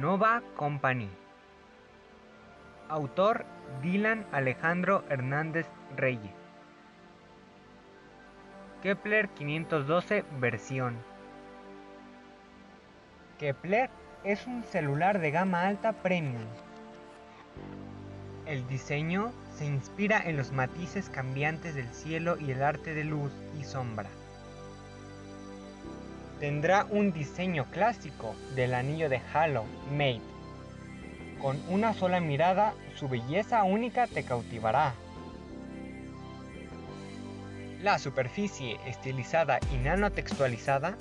Nova Company. Autor Dylan Alejandro Hernández Reyes. Kepler 512 versión. Kepler es un celular de gama alta premium. El diseño se inspira en los matices cambiantes del cielo y el arte de luz y sombra. Tendrá un diseño clásico del anillo de Halo Mate. Con una sola mirada, su belleza única te cautivará. La superficie estilizada y nanotextualizada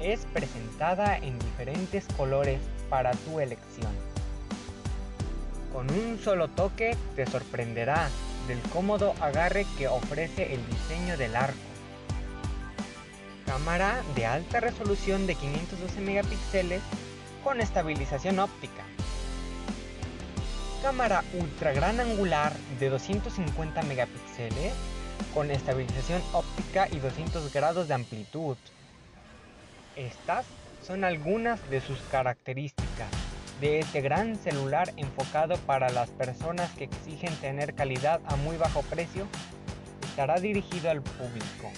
es presentada en diferentes colores para tu elección. Con un solo toque te sorprenderá del cómodo agarre que ofrece el diseño del arco. Cámara de alta resolución de 512 megapíxeles con estabilización óptica. Cámara ultra gran angular de 250 megapíxeles con estabilización óptica y 200 grados de amplitud. Estas son algunas de sus características de este gran celular enfocado para las personas que exigen tener calidad a muy bajo precio. Estará dirigido al público.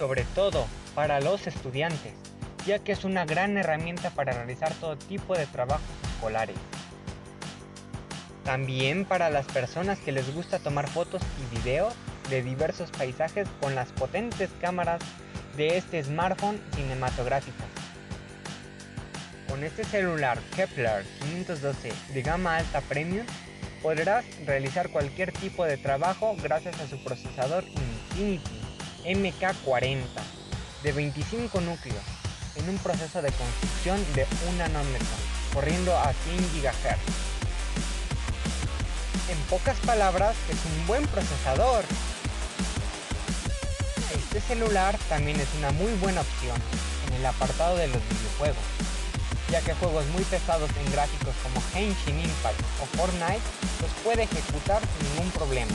Sobre todo para los estudiantes, ya que es una gran herramienta para realizar todo tipo de trabajos escolares. También para las personas que les gusta tomar fotos y videos de diversos paisajes con las potentes cámaras de este smartphone cinematográfico. Con este celular Kepler 512 de gama alta premium podrás realizar cualquier tipo de trabajo gracias a su procesador Infinity MK40 de 25 núcleos en un proceso de construcción de 1 nanómetro corriendo a 100 GHz en pocas palabras, es un buen procesador. Este celular también es una muy buena opción en el apartado de los videojuegos, ya que juegos muy pesados en gráficos como Henshin Impact o Fortnite los puede ejecutar sin ningún problema.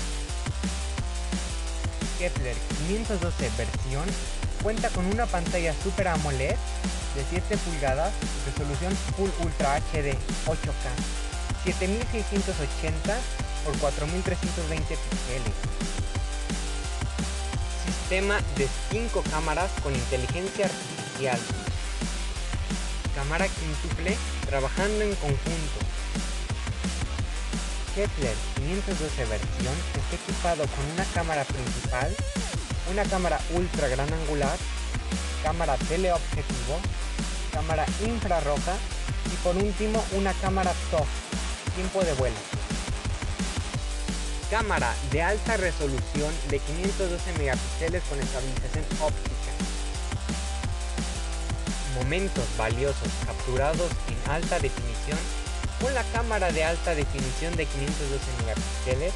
Kepler 512 versión cuenta con una pantalla Super AMOLED de 7 pulgadas, resolución Full Ultra HD 8K, 7680 por 4320 píxeles. Sistema de 5 cámaras con inteligencia artificial. Cámara quíntuple trabajando en conjunto. Kepler 512 versión está equipado con una cámara principal, una cámara ultra gran angular, cámara teleobjetivo, cámara infrarroja y por último una cámara soft, tiempo de vuelo cámara de alta resolución de 512 megapíxeles con estabilización óptica. Momentos valiosos capturados en alta definición la cámara de alta definición de 512 megapíxeles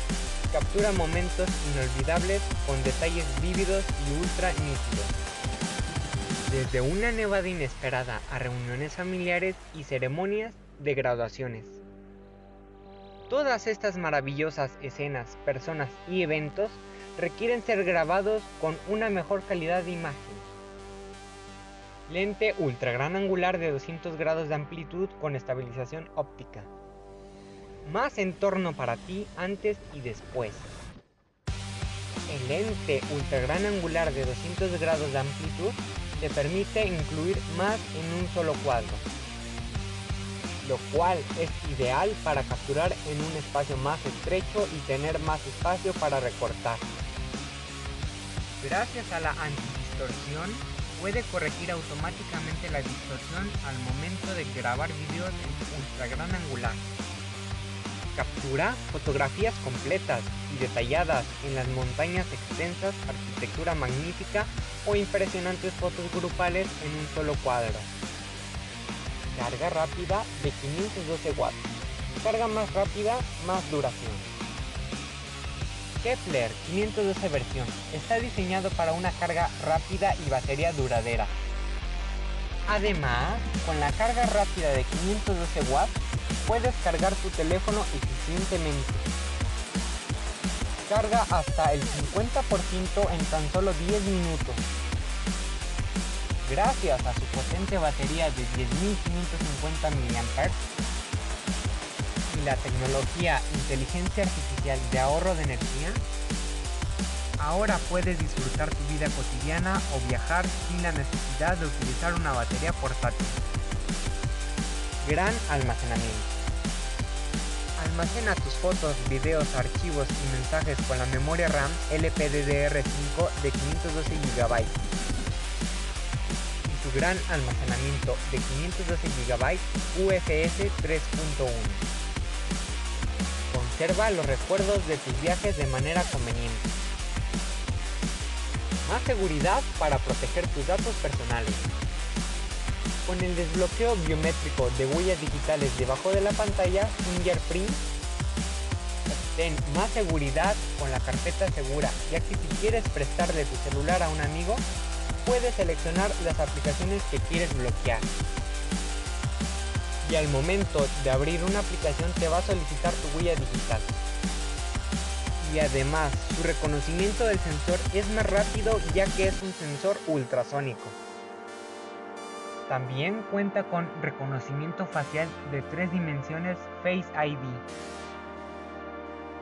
captura momentos inolvidables con detalles vívidos y ultra nítidos. Desde una nevada inesperada a reuniones familiares y ceremonias de graduaciones. Todas estas maravillosas escenas, personas y eventos requieren ser grabados con una mejor calidad de imagen. Lente ultra gran angular de 200 grados de amplitud con estabilización óptica. Más entorno para ti antes y después. El lente ultra gran angular de 200 grados de amplitud te permite incluir más en un solo cuadro lo cual es ideal para capturar en un espacio más estrecho y tener más espacio para recortar. Gracias a la antidistorsión, puede corregir automáticamente la distorsión al momento de grabar vídeos en ultra gran angular. Captura fotografías completas y detalladas en las montañas extensas, arquitectura magnífica o impresionantes fotos grupales en un solo cuadro Carga rápida de 512 watts. Carga más rápida, más duración. Kepler 512 versión está diseñado para una carga rápida y batería duradera. Además, con la carga rápida de 512 watts, puedes cargar tu teléfono eficientemente. Carga hasta el 50% en tan solo 10 minutos. Gracias a su potente batería de 10.550 mAh la tecnología inteligencia artificial de ahorro de energía, ahora puedes disfrutar tu vida cotidiana o viajar sin la necesidad de utilizar una batería portátil. Gran almacenamiento. Almacena tus fotos, videos, archivos y mensajes con la memoria RAM LPDDR5 de 512 GB. Y su gran almacenamiento de 512 GB UFS 3.1. Conserva los recuerdos de tus viajes de manera conveniente. Más seguridad para proteger tus datos personales. Con el desbloqueo biométrico de huellas digitales debajo de la pantalla Fingerprint, ten más seguridad con la carpeta segura, ya que si quieres prestarle tu celular a un amigo, puedes seleccionar las aplicaciones que quieres bloquear. Y al momento de abrir una aplicación te va a solicitar tu huella digital. Y además, su reconocimiento del sensor es más rápido ya que es un sensor ultrasónico. También cuenta con reconocimiento facial de tres dimensiones Face ID.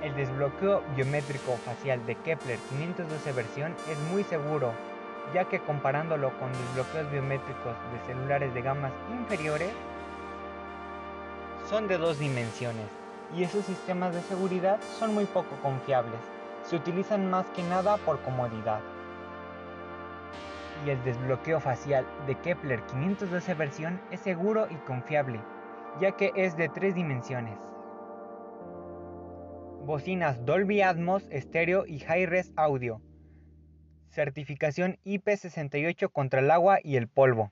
El desbloqueo biométrico facial de Kepler 512 versión es muy seguro, ya que comparándolo con desbloqueos biométricos de celulares de gamas inferiores, son de dos dimensiones y esos sistemas de seguridad son muy poco confiables. Se utilizan más que nada por comodidad y el desbloqueo facial de Kepler 512 versión es seguro y confiable, ya que es de tres dimensiones. Bocinas Dolby Atmos, estéreo y Hi-Res audio. Certificación IP68 contra el agua y el polvo.